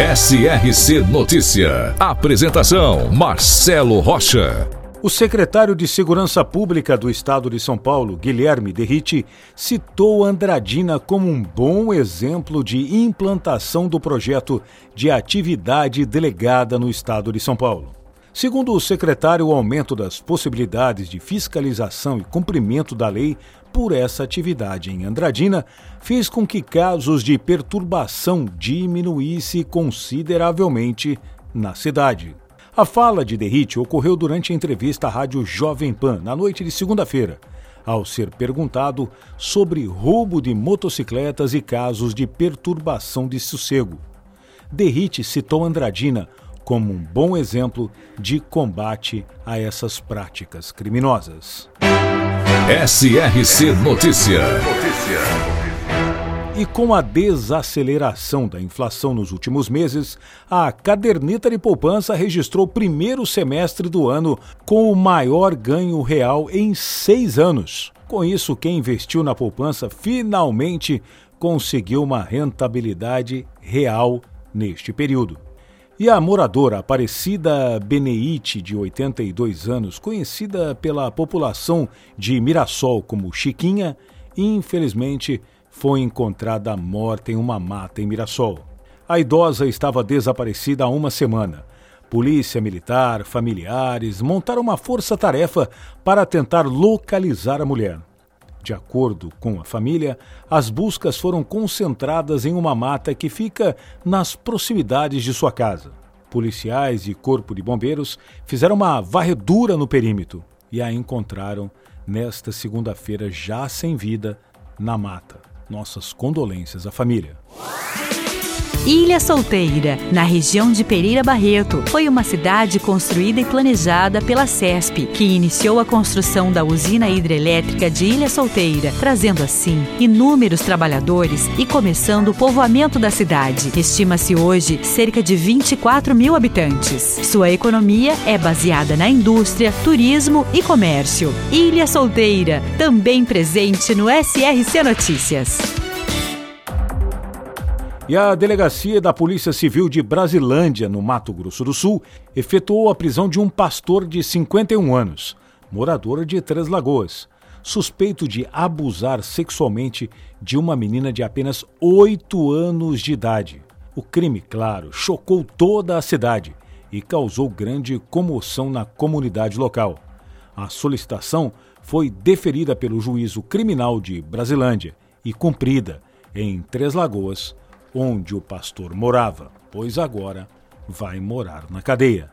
SRC Notícia. Apresentação: Marcelo Rocha. O secretário de Segurança Pública do Estado de São Paulo, Guilherme Derrite, citou Andradina como um bom exemplo de implantação do projeto de atividade delegada no Estado de São Paulo. Segundo o secretário, o aumento das possibilidades de fiscalização e cumprimento da lei por essa atividade em Andradina fez com que casos de perturbação diminuísse consideravelmente na cidade. A fala de Derrite ocorreu durante a entrevista à rádio Jovem Pan na noite de segunda-feira, ao ser perguntado sobre roubo de motocicletas e casos de perturbação de sossego. Derrite citou Andradina como um bom exemplo de combate a essas práticas criminosas. SRC Notícia. E com a desaceleração da inflação nos últimos meses, a caderneta de poupança registrou o primeiro semestre do ano com o maior ganho real em seis anos. Com isso, quem investiu na poupança finalmente conseguiu uma rentabilidade real neste período. E a moradora Aparecida Beneite, de 82 anos, conhecida pela população de Mirassol como Chiquinha, infelizmente foi encontrada morta em uma mata em Mirassol. A idosa estava desaparecida há uma semana. Polícia Militar, familiares montaram uma força-tarefa para tentar localizar a mulher. De acordo com a família, as buscas foram concentradas em uma mata que fica nas proximidades de sua casa. Policiais e corpo de bombeiros fizeram uma varredura no perímetro e a encontraram nesta segunda-feira já sem vida na mata. Nossas condolências à família. Ilha Solteira, na região de Pereira Barreto, foi uma cidade construída e planejada pela CESP, que iniciou a construção da usina hidrelétrica de Ilha Solteira, trazendo assim inúmeros trabalhadores e começando o povoamento da cidade. Estima-se hoje cerca de 24 mil habitantes. Sua economia é baseada na indústria, turismo e comércio. Ilha Solteira, também presente no SRC Notícias. E a Delegacia da Polícia Civil de Brasilândia, no Mato Grosso do Sul, efetuou a prisão de um pastor de 51 anos, morador de Três Lagoas, suspeito de abusar sexualmente de uma menina de apenas 8 anos de idade. O crime, claro, chocou toda a cidade e causou grande comoção na comunidade local. A solicitação foi deferida pelo juízo criminal de Brasilândia e cumprida em Três Lagoas onde o pastor morava, pois agora vai morar na cadeia.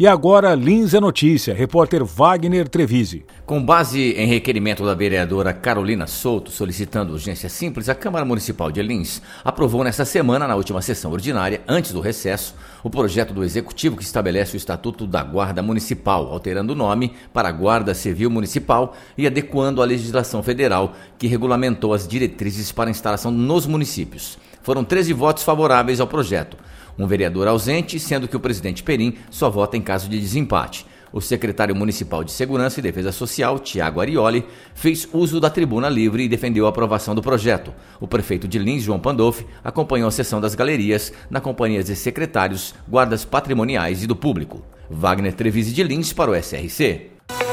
E agora, Lins é notícia, repórter Wagner Trevise. Com base em requerimento da vereadora Carolina Souto solicitando urgência simples, a Câmara Municipal de Lins aprovou nesta semana, na última sessão ordinária, antes do recesso, o projeto do Executivo que estabelece o Estatuto da Guarda Municipal, alterando o nome para Guarda Civil Municipal e adequando a legislação federal que regulamentou as diretrizes para instalação nos municípios. Foram 13 votos favoráveis ao projeto. Um vereador ausente, sendo que o presidente Perim só vota em caso de desempate. O secretário municipal de Segurança e Defesa Social, Tiago Arioli, fez uso da tribuna livre e defendeu a aprovação do projeto. O prefeito de Lins, João Pandolfi, acompanhou a sessão das galerias na companhia de secretários, guardas patrimoniais e do público. Wagner Trevise de Lins para o SRC.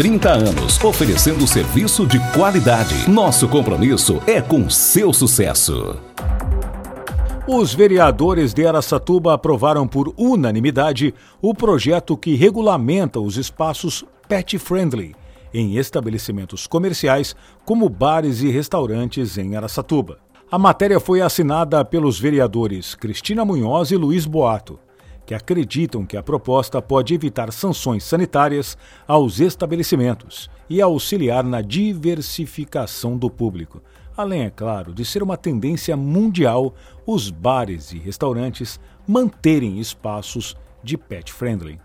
30 anos, oferecendo serviço de qualidade. Nosso compromisso é com seu sucesso. Os vereadores de Aracatuba aprovaram por unanimidade o projeto que regulamenta os espaços pet friendly em estabelecimentos comerciais como bares e restaurantes em Aracatuba. A matéria foi assinada pelos vereadores Cristina Munhoz e Luiz Boato, que acreditam que a proposta pode evitar sanções sanitárias aos estabelecimentos e auxiliar na diversificação do público além, é claro, de ser uma tendência mundial os bares e restaurantes manterem espaços de pet friendly.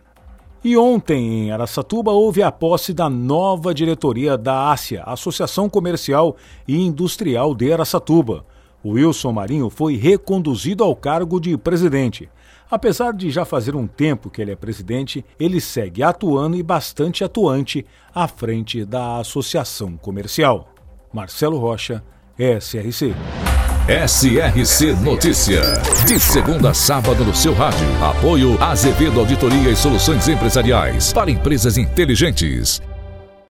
E ontem, em Aracatuba, houve a posse da nova diretoria da Ásia, Associação Comercial e Industrial de Aracatuba. Wilson Marinho foi reconduzido ao cargo de presidente. Apesar de já fazer um tempo que ele é presidente, ele segue atuando e bastante atuante à frente da Associação Comercial. Marcelo Rocha, SRC. SRC Notícia. De segunda a sábado no seu rádio. Apoio Azevedo Auditoria e Soluções Empresariais para empresas inteligentes.